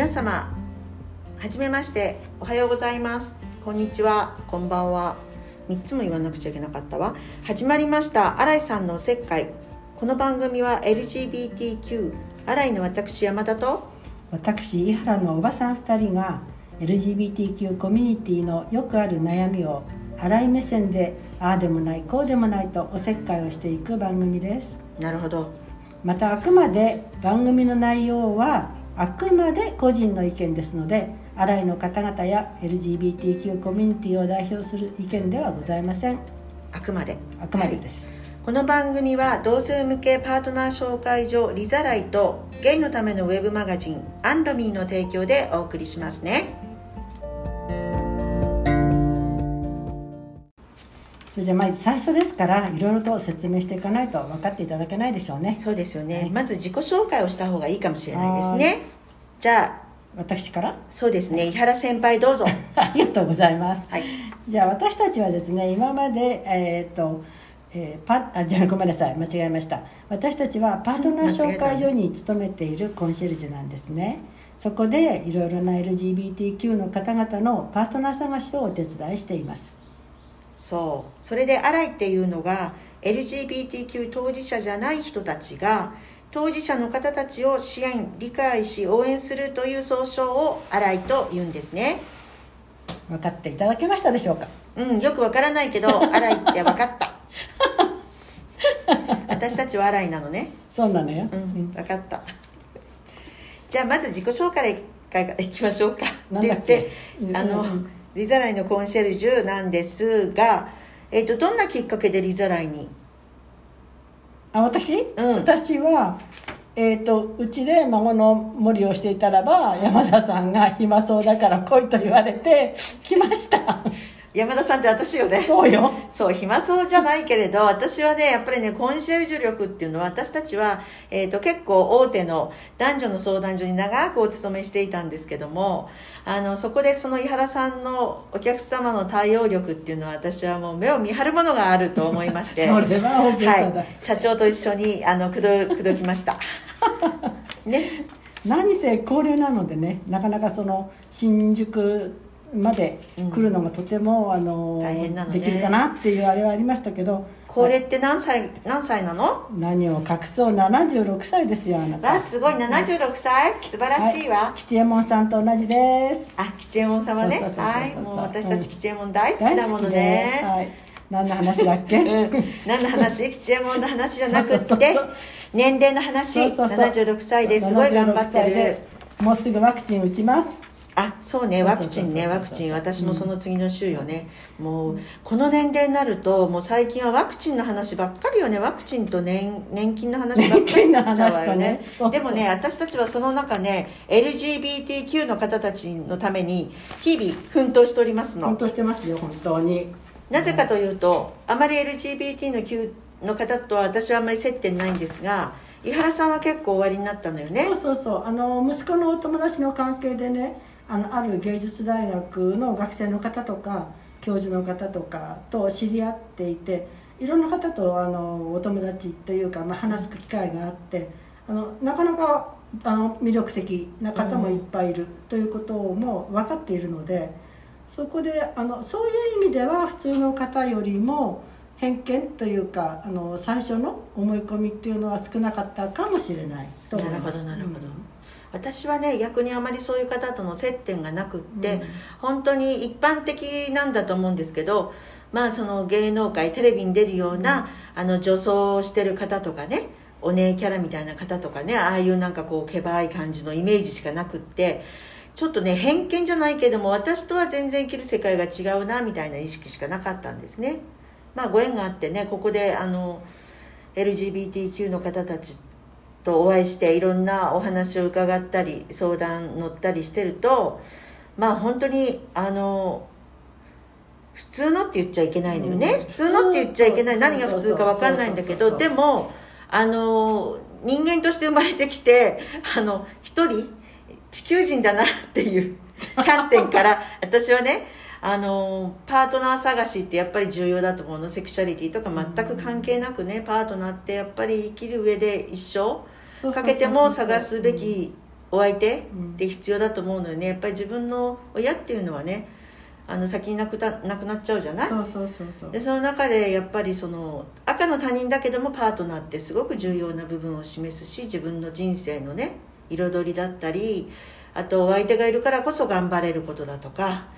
皆様はじめましておはようございます。こんにちは。こんばんは。3つも言わなくちゃいけなかったわ。始まりました。新井さんのおせっかい。この番組は LGBTQ 新井の私山田と私井原のおばさん2人が LGBTQ コミュニティのよくある悩みを新井目線でああでもないこうでもないとおせっかいをしていく番組です。なるほど。またあくまで番組の内容はあくまで個人の意見ですので新井の方々や LGBTQ コミュニティを代表する意見ではございません。あくまで。あくまでです、この番組は同性向けパートナー紹介所リザライとゲイのためのウェブマガジンアンロミーの提供でお送りしますねれじゃあまず最初ですからいろいろと説明していかないと分かっていただけないでしょうね。そうですよね、はい。まず自己紹介をした方がいいかもしれないですね。じゃあ私から？そうですね。井原先輩どうぞ。ありがとうございます。はい。じゃあ私たちはですね今までえっ、と、えーパあじゃあごめんなさい。間違えました。私たちはパートナー紹介所に勤めているコンシェルジュなんですね。そこでいろいろな LGBTQ の方々のパートナー探しをお手伝いしていますそう。それでアライっていうのが LGBTQ 当事者じゃない人たちが当事者の方たちを支援理解し応援するという総称をアライと言うんですね。分かっていただけましたでしょうか？うんよくわからないけどアライって分かった。私たちはアライなのね。そうなのよ、うん分かった。じゃあまず自己紹介からいきましょうか。なんだって言ってあの、リザライのコンシェルジュなんですが、えっとどんなきっかけでリザライに？あ私、うん。私はえー、とうちで孫の森をしていたらば山田さんが暇そうだから来いと言われて来ました山田さんって私よね。そうよ。そう暇そうじゃないけれど私はねやっぱりねコンシェルジュ力っていうのは私たちは、えー、と結構大手の男女の相談所に長くお勤めしていたんですけどもあのそこでその井原さんのお客様の対応力っていうのは私はもう目を見張るものがあると思いまして それは大げさだ、はい、社長と一緒にあの口説口説きました。ね。何せ高齢なのでねなかなかその新宿まで来るのがとても、あの大変なのね。できるかなっていうあれはありましたけど。これって何歳何歳なの？何を隠そう。76歳ですよあなた。わすごい。76歳？素晴らしいわ、はい、吉右衛門さんと同じです。あ吉右衛門様ね。はい。もう私たちうん吉右衛門大好きだものね。大好きです。はい。何の話だっけ、うん。何の話？吉右衛門の話じゃなくって。年齢の話。そうそうそう。76歳ですごい頑張って76歳るでもうすぐワクチン打ちますあそうねワクチンねワクチン私もその次の週よね、もうこの年齢になるともう最近はワクチンの話ばっかりよね。ワクチンと年年金の話ばっかりになっちゃうわよね。ね。でもね私たちはその中ね LGBTQ の方たちのために日々奮闘しておりますの。本当してますよ本当に。なぜかというとあまり LGBT の Q の方とは私はあまり接点ないんですが井原さんは結構終わりになったのよね。そうそうそう。あの息子のお友達の関係でねあのある芸術大学の学生の方とか教授の方とかと知り合っていていろんな方とあのお友達というか、まあ、話す機会があってあのなかなかあの魅力的な方もいっぱいいるということも分かっているのでそこであのそういう意味では普通の方よりも偏見というかあの最初の思い込みっていうのは少なかったかもしれないと思います。なるほどなるほどうん私はね逆にあまりそういう方との接点がなくって、うん。本当に一般的なんだと思うんですけどまあその芸能界テレビに出るような、あの女装をしてる方とかねお姉キャラみたいな方とかねああいうなんかこうけばい感じのイメージしかなくってちょっとね偏見じゃないけども私とは全然生きる世界が違うなみたいな意識しかなかったんですね。まあご縁があってねここであの LGBTQ の方たちとお会いしていろんなお話を伺ったり相談乗ったりしてるとまあ本当にあの普通のって言っちゃいけないのよね、うん。普通のって言っちゃいけない。何が普通か分かんないんだけどでもあの人間として生まれてきてあの一人地球人だなっていう観点から私はねあのパートナー探しってやっぱり重要だと思うの。セクシャリティとか全く関係なくねパートナーってやっぱり生きる上で一生かけても探すべきお相手って必要だと思うのよね。やっぱり自分の親っていうのはねあの先に亡くな亡くなっちゃうじゃない？でその中でやっぱりその赤の他人だけどもパートナーってすごく重要な部分を示すし自分の人生のね彩りだったりあとお相手がいるからこそ頑張れることだとか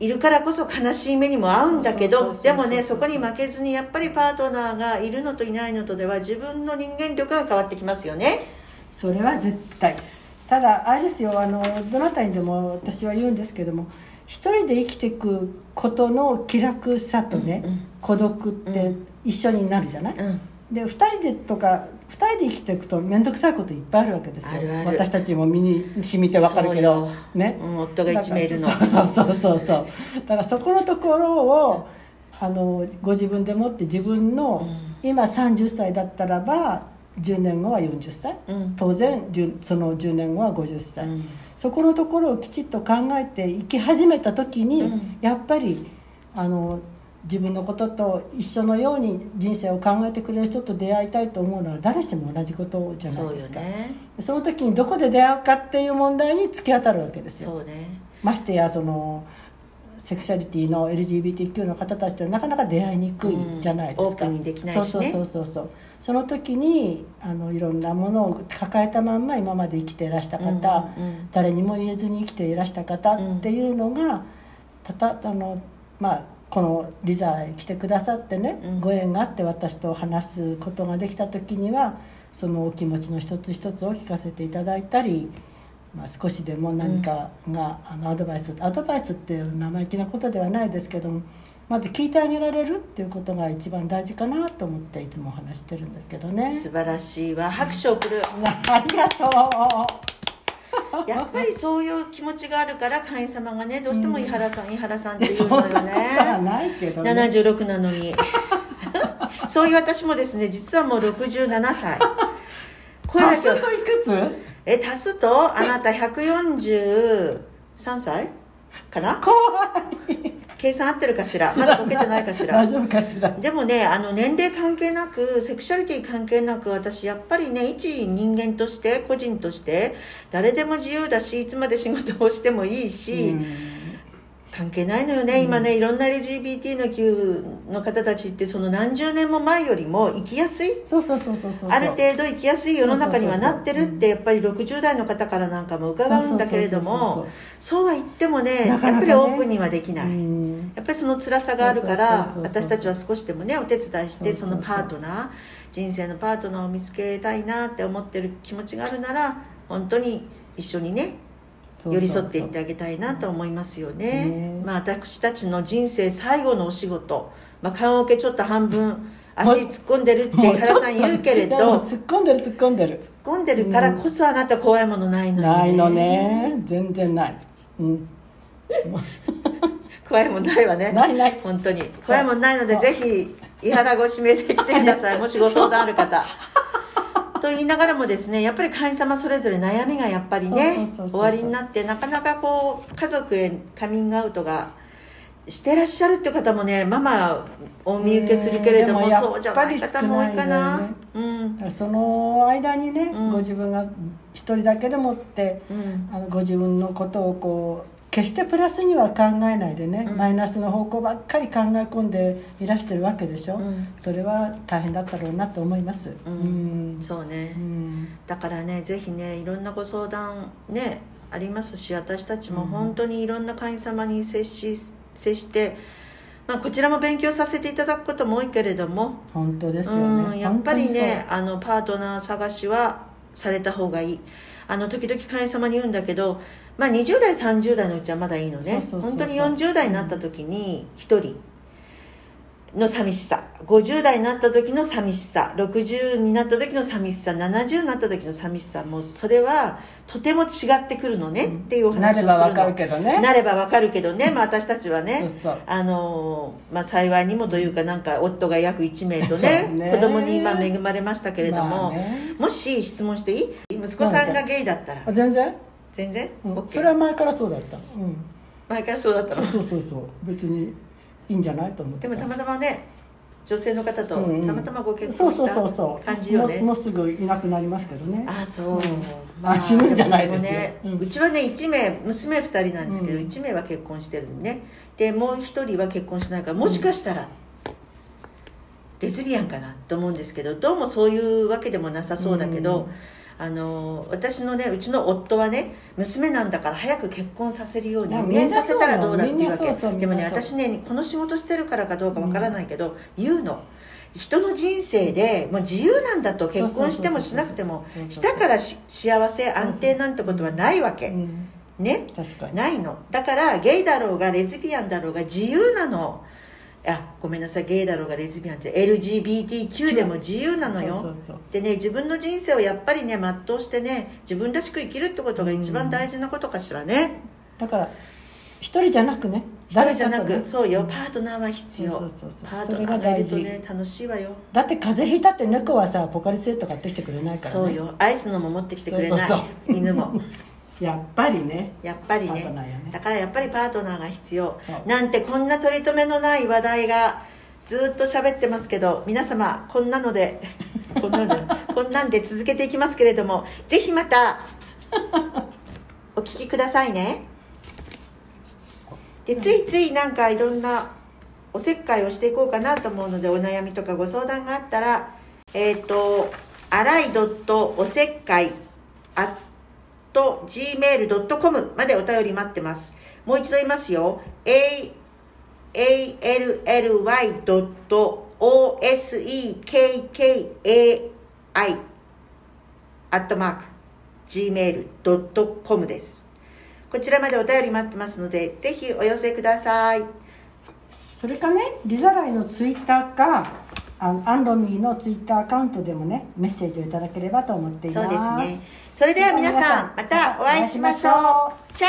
いるからこそ悲しい目にも合うんだけどでもねそこに負けずにやっぱりパートナーがいるのといないのとでは自分の人間力が変わってきますよね。それは絶対。ただあれですよあのどなたにでも私は言うんですけども一人で生きていくことの気楽さとね、うんうん。孤独って一緒になるじゃない、うん。で2人でとか2人で生きていくと面倒くさいこといっぱいあるわけですよ。私たちも身に染みて分かるけど。ね、うん夫が一名いるの。そうそうそうそうそう。だからそこのところをあのご自分でもって自分の、今30歳だったらば10年後は40歳、うん。当然10その10年後は50歳、うん。そこのところをきちっと考えて生き始めた時に、うん。やっぱりあの自分のことと一緒のように人生を考えてくれる人と出会いたいと思うのは誰しも同じことじゃないうですか。ね。その時にどこで出会うかっていう問題に突き当たるわけですよ。ね。ましてやそのセクシャリティの LGBTQ の方たちとなかなか出会いにくいじゃないですか、うん。できないしね。そうそうそうそうそう。その時にあのいろんなものを抱えたまんま今まで生きていらした方、うんうん。誰にも言えずに生きていらした方っていうのが、たたあのまあこのリザへ来てくださってね、うん。ご縁があって私と話すことができた時にはそのお気持ちの一つ一つを聞かせていただいたり、まあ、少しでも何かが、あのアドバイスアドバイスっていう生意気なことではないですけどもまず聞いてあげられるっていうことが一番大事かなと思っていつもお話してるんですけどね。素晴らしいわ。拍手を送る。ありがとう やっぱりそういう気持ちがあるから会員様がねどうしても井原さん、井原さんっていうのよね。ないけどね。76なのに。そういう私もですね実はもう67歳声だけは足すといくつ？え足すと？あなた143歳？かな？怖い計算合ってるかしら？まだボケてないかしら？大丈夫かしら？でもねあの年齢関係なくセクシャリティ関係なく私やっぱりね一人間として個人として誰でも自由だしいつまで仕事をしてもいいし、関係ないのよね、今ねいろんな LGBT の Q の方たちってその何十年も前よりも生きやすい。そうそうそうそうそうある程度生きやすい世の中にはなってるってやっぱり60代の方からなんかも伺うんだけれどもそうは言ってもねね。やっぱりオープンにはできない、うん。やっぱりその辛さがあるから私たちは少しでもねお手伝いしてそうそそう。そうのパートナー人生のパートナーを見つけたいなって思ってる気持ちがあるなら本当に一緒にね寄り添っていってあげたいなと思いますよね。ね。まあ私たちの人生最後のお仕事、まあ、棺桶ちょっと半分足突っ込んでるって井原さん言うけれど。う突っ込んでる突っ込んでる。突っ込んでるからこそあなた怖いものないのよね。ないのね。全然ない、うん、怖いもんないわね。ないない。本当に。怖いもんないのでぜひ井原ご指名で来てください。もしご相談ある方と言いながらもですねやっぱり会員様それぞれ悩みがやっぱりね終わりになってなかなかこう家族へカミングアウトがしてらっしゃるって方もねママお見受けするけれどもねでもそうじゃない方も多いかな、やっぱうん。その間にね、うん。ご自分が一人だけでもってうん。あのご自分のことをこう決してプラスには考えないでね、うん。マイナスの方向ばっかり考え込んでいらしてるわけでしょ、うん。それは大変だったろうなと思います。うん。うん。そうね、うん。だからねぜひねいろんなご相談ねありますし私たちも本当にいろんな会員様に接し接して、まあ、こちらも勉強させていただくことも多いけれども、本当ですようんねやっぱりねあのパートナー探しはされた方がいい。あの時々会員様に言うんだけど、まあ、20代30代のうちはまだいいのね。本当に40代になった時に1人の寂しさ。50代になった時の寂しさ。60になった時の寂しさ。70になった時の寂しさ。もうそれはとても違ってくるのね。っていうおな話をするの。ればわかるけどね。なればわかるけどね、まあ、私たちはね。あのまあ、幸いにもというかなんか夫が約1名と そねうね。子供に今恵まれましたけれども、まあね。もし質問していい？息子さんがゲイだったら。あ全然、全然、うん。OK それは前からそうだった、うん、前からそうだったの？そうそうそう別にいいんじゃないと思ってでもたまたまね女性の方とうんうん。たまたまご結婚したそうそう感じよね、もうもうすぐいなくなりますけどね。あそう、うん。あ死ぬんじゃないですよ。もね、ううんちはね1名娘2人なんですけど、うん。1名は結婚してるんね。でもう1人は結婚しないからもしかしたら、レズビアンかなと思うんですけどどうもそういうわけでもなさそうだけど、あの私のねうちの夫はね娘なんだから早く結婚させるようにいや応援させたらどうだっていうわけ。でもね私ねこの仕事してるからかどうかわからないけど、言うの。人の人生でもう自由なんだと結婚してもしなくてもしたからし幸せ安定なんてことはないわけ。うん。ね？ないの。だからゲイだろうがレズビアンだろうが自由なのあごめんなさい。ゲイだろうがレズビアンって LGBTQ でも自由なのよ。でね自分の人生をやっぱりね全うしてね自分らしく生きるってことが一番大事なことかしらね、だから一人じゃなくね一人じゃなく、ねそうよ。パートナーは必要。そうそうそうそう。パートナーがいるとね楽しいわよ。だって風邪ひいたって猫はさポカリスエット買ってきてくれないからね。そうよ。アイスのも持ってきてくれない。犬もやっぱりねやっぱりね。ね。だからやっぱりパートナーが必要。なんてこんな取り留めのない話題がずっと喋ってますけど皆様こんなので こんなのでこんなんで続けていきますけれどもぜひまたお聞きくださいね。でついついなんかいろんなおせっかいをしていこうかなと思うのでお悩みとかご相談があったらえっ、とあらいおせっかい gmail.com までお便り待ってます。もう一度言いますよ。A ally.osekkai アットマーク gmail.com です。こちらまでお便り待ってますのでぜひお寄せください。それかねリザライのツイッターかあアンロミーのツイッターアカウントでもねメッセージをいただければと思っています。そうですね。それでは皆さんまたお会いしましょう。チャ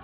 オ